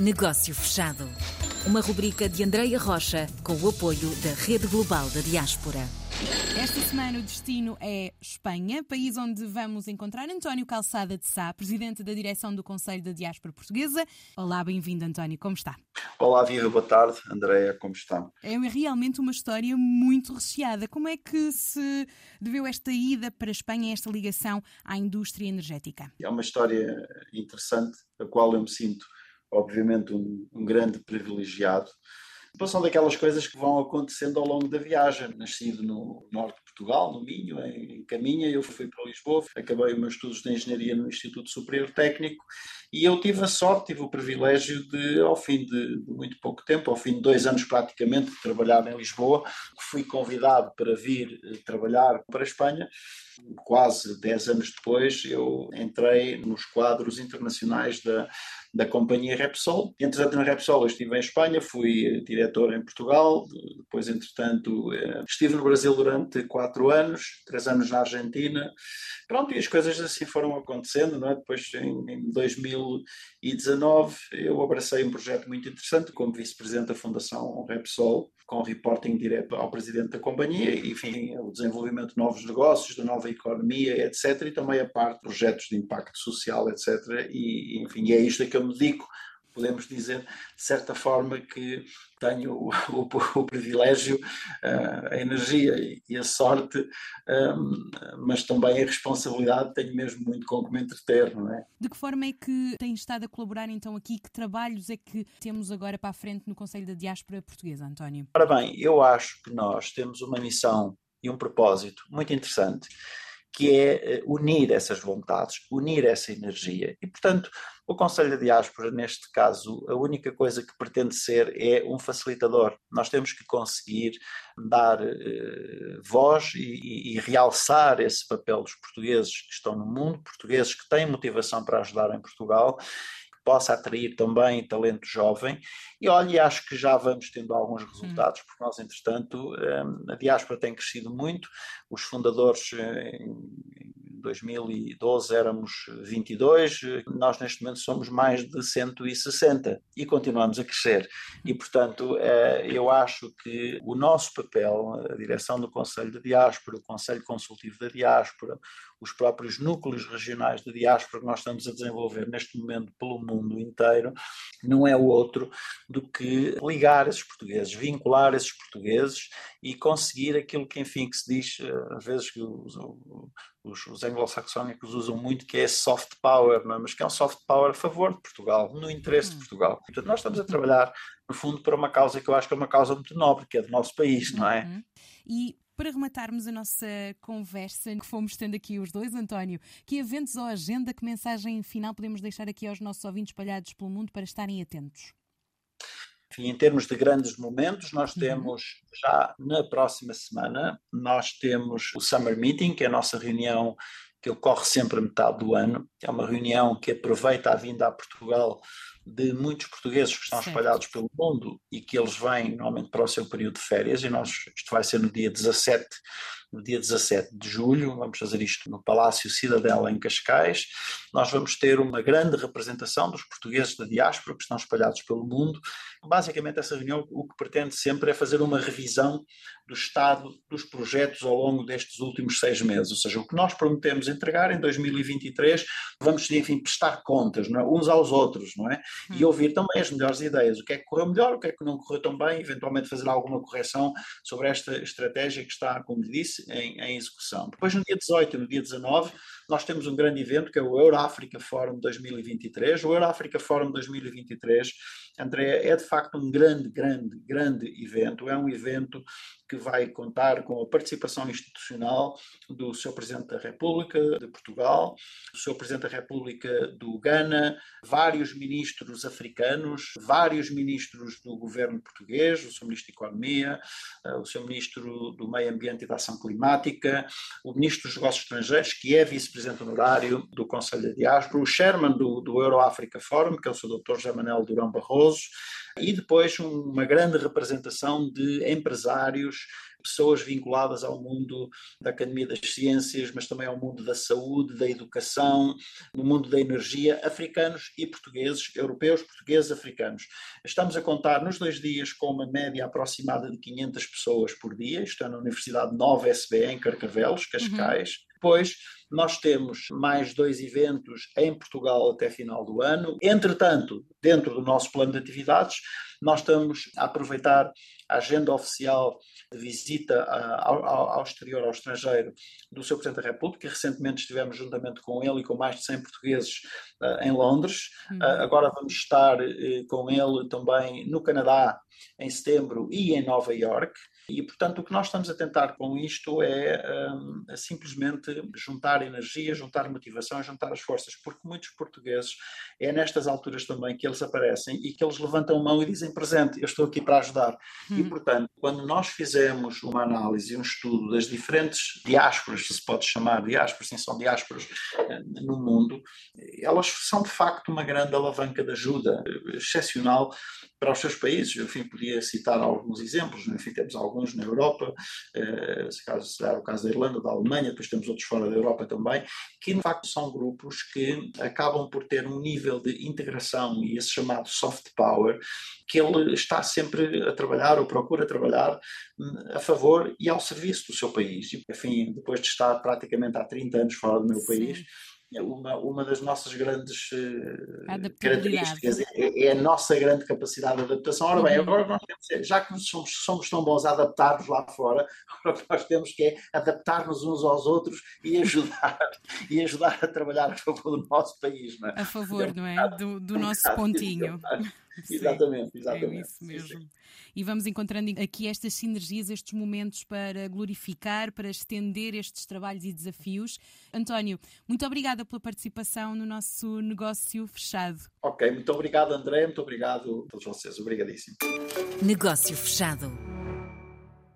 Negócio Fechado. Uma rubrica de Andreia Rocha com o apoio da Rede Global da Diaspora. Esta semana o destino é Espanha, país onde vamos encontrar António Calçada de Sá, presidente da direção do Conselho da Diáspora Portuguesa. Olá, bem-vindo, António, como está? Olá, Viva, boa tarde. Andréia, como está? É realmente uma história muito recheada. Como é que se deveu esta ida para a Espanha, esta ligação à indústria energética? É uma história interessante, a qual eu me sinto, obviamente, um, um grande privilegiado são daquelas coisas que vão acontecendo ao longo da viagem. Nascido no norte de Portugal, no Minho, em Caminha, eu fui para Lisboa, acabei os meus estudos de Engenharia no Instituto Superior Técnico e eu tive a sorte, tive o privilégio de, ao fim de, de muito pouco tempo, ao fim de dois anos praticamente, de trabalhar em Lisboa, fui convidado para vir eh, trabalhar para a Espanha quase 10 anos depois, eu entrei nos quadros internacionais da, da companhia Repsol. Entretanto, na Repsol eu estive em Espanha, fui diretor em Portugal, depois, entretanto, eh, estive no Brasil durante quatro anos, três anos na Argentina. Pronto, e as coisas assim foram acontecendo, não é? Depois, em, em 2019, eu abracei um projeto muito interessante como vice-presidente da Fundação Repsol, com reporting direto ao presidente da companhia, enfim, o desenvolvimento de novos negócios, da nova economia, etc. E também a parte de projetos de impacto social, etc. E, enfim, é isto a que eu me dedico podemos dizer, de certa forma, que tenho o, o, o privilégio, uh, a energia e a sorte, um, mas também a responsabilidade, tenho mesmo muito com que me entreter, não é? De que forma é que tem estado a colaborar então aqui? Que trabalhos é que temos agora para a frente no Conselho da Diáspora Portuguesa, António? Ora bem, eu acho que nós temos uma missão e um propósito muito interessante que é eh, unir essas vontades, unir essa energia. E, portanto, o Conselho de Diáspora, neste caso, a única coisa que pretende ser é um facilitador. Nós temos que conseguir dar eh, voz e, e, e, realçar esse papel dos portugueses que estão no mundo, portugueses que têm motivação para ajudar em Portugal possa atrair também talento jovem. E olha, acho que já vamos tendo alguns resultados, porque nós, entretanto, eh, a diáspora tem crescido muito, os fundadores eh, 2012 éramos 22, nós neste momento somos mais de 160 e continuamos a crescer. E, portanto, eh, eu acho que o nosso papel, a direção do Conselho de Diáspora, o Conselho Consultivo da Diáspora, os próprios núcleos regionais de diáspora que nós estamos a desenvolver neste momento pelo mundo inteiro, não é outro do que ligar esses portugueses, vincular esses portugueses e conseguir aquilo que, enfim, que se diz, eh, às vezes que os, os, os anglo-saxónicos usam muito, que é soft power, não é? mas que é um soft power a favor de Portugal, no interesse de hum. Portugal. Portanto, nós estamos a trabalhar, no fundo, para uma causa que eu acho que é uma causa muito nobre, que é do nosso país, não é? Uhum. E para rematarmos a nossa conversa, que fomos tendo aqui os dois, António, que eventos ou agenda, que mensagem final podemos deixar aqui aos nossos ouvintes espalhados pelo mundo para estarem atentos? Em termos de grandes momentos, nós uhum. temos já na próxima semana, nós temos o Summer Meeting, que é a nossa reunião que ocorre sempre a metade do ano. É uma reunião que aproveita a vinda a Portugal de muitos portugueses que estão espalhados pelo mundo e que eles vêm normalmente para o seu período de férias, e nós, isto vai ser no dia 17 no dia 17 de julho, vamos fazer isto no Palácio Cidadela, em Cascais. Nós vamos ter uma grande representação dos portugueses da diáspora que estão espalhados pelo mundo. Basicamente, essa reunião o que pretende sempre é fazer uma revisão do estado dos projetos ao longo destes últimos seis meses, ou seja, o que nós prometemos entregar em 2023, vamos, enfim, prestar contas é? uns aos outros, não é? E hum. ouvir também as melhores ideias, o que é que correu melhor, o que é que não correu tão bem, eventualmente fazer alguma correção sobre esta estratégia que está, como disse, em, em, execução. Depois, no dia 18 e no dia 19, nós temos um grande evento que é o Euro-África Forum 2023. O Euro-África Forum 2023, André, é de facto um grande, grande, grande evento. É um evento que vai contar com a participação institucional do Sr. Presidente da República de Portugal, do Sr. Presidente da República do Ghana, vários ministros africanos, vários ministros do governo português, o Sr. Ministro da Economia, eh, o Sr. Ministro do Meio Ambiente e da Ação Climática, o Ministro dos Negócios Estrangeiros, que é vice-presidente honorário do Conselho de Diáspora, o chairman do, do Euro-África Forum, que é o Sr. Dr. José Manuel Durão Barroso, e depois uma grande representação de empresários pessoas vinculadas ao mundo da Academia das Ciências, mas também ao mundo da saúde, da educação, no mundo da energia, africanos e portugueses, europeus, portugueses, africanos. Estamos a contar nos dois dias com uma média aproximada de 500 pessoas por dia, isto é na Universidade Nova SBE, em Carcavelos, Cascais. Uhum. Depois, nós temos mais dois eventos em Portugal até final do ano. Entretanto, dentro do nosso plano de atividades, nós estamos a aproveitar a agenda oficial de visita ao, ao, exterior, ao estrangeiro, do Sr. Presidente da República. Recentemente estivemos juntamente com ele e com mais de 100 portugueses uh, em Londres. Uhum. Uh, agora vamos estar uh, com ele também no Canadá em setembro e em Nova York. E, portanto, o que nós estamos a tentar com isto é um, simplesmente juntar energia, juntar motivação, juntar as forças, porque muitos portugueses é nestas alturas também que eles aparecem e que eles levantam a mão e dizem presente, eu estou aqui para ajudar. Hum. E, portanto, quando nós fizemos uma análise, um estudo das diferentes diásporas, se pode chamar diásporas, sim, são diásporas eh, no mundo, elas são de facto uma grande alavanca de ajuda excepcional para os seus países. Enfim, podia citar alguns exemplos, né? enfim, temos alguns na Europa, eh, caso será o caso da Irlanda, da Alemanha, depois temos outros fora da Europa também, que de facto são grupos que acabam por ter um nível de integração e esse chamado soft power, que ele está sempre a trabalhar ou procura trabalhar hum, a favor e ao serviço do seu país. E, enfim, depois de estar praticamente há 30 anos fora do meu Sim. país, uma, uma das nossas grandes uh, características é, é, a nossa grande capacidade de adaptação. Ora bem, uhum. agora nós temos, já que somos, somos tão bons a adaptar-nos lá fora, agora o que nós temos que é adaptar-nos uns aos outros e ajudar, e ajudar a trabalhar a favor do nosso país. Não é? A favor, é um não é? Do, do nosso pontinho. exatamente, exatamente. É isso mesmo. Sim, sim. E vamos encontrando aqui estas sinergias, estes momentos para glorificar, para estender estes trabalhos e desafios. António, muito obrigada pela participação no nosso negócio fechado. Ok, muito obrigado, André, muito obrigado a todos vocês. Obrigadíssimo. Negócio fechado.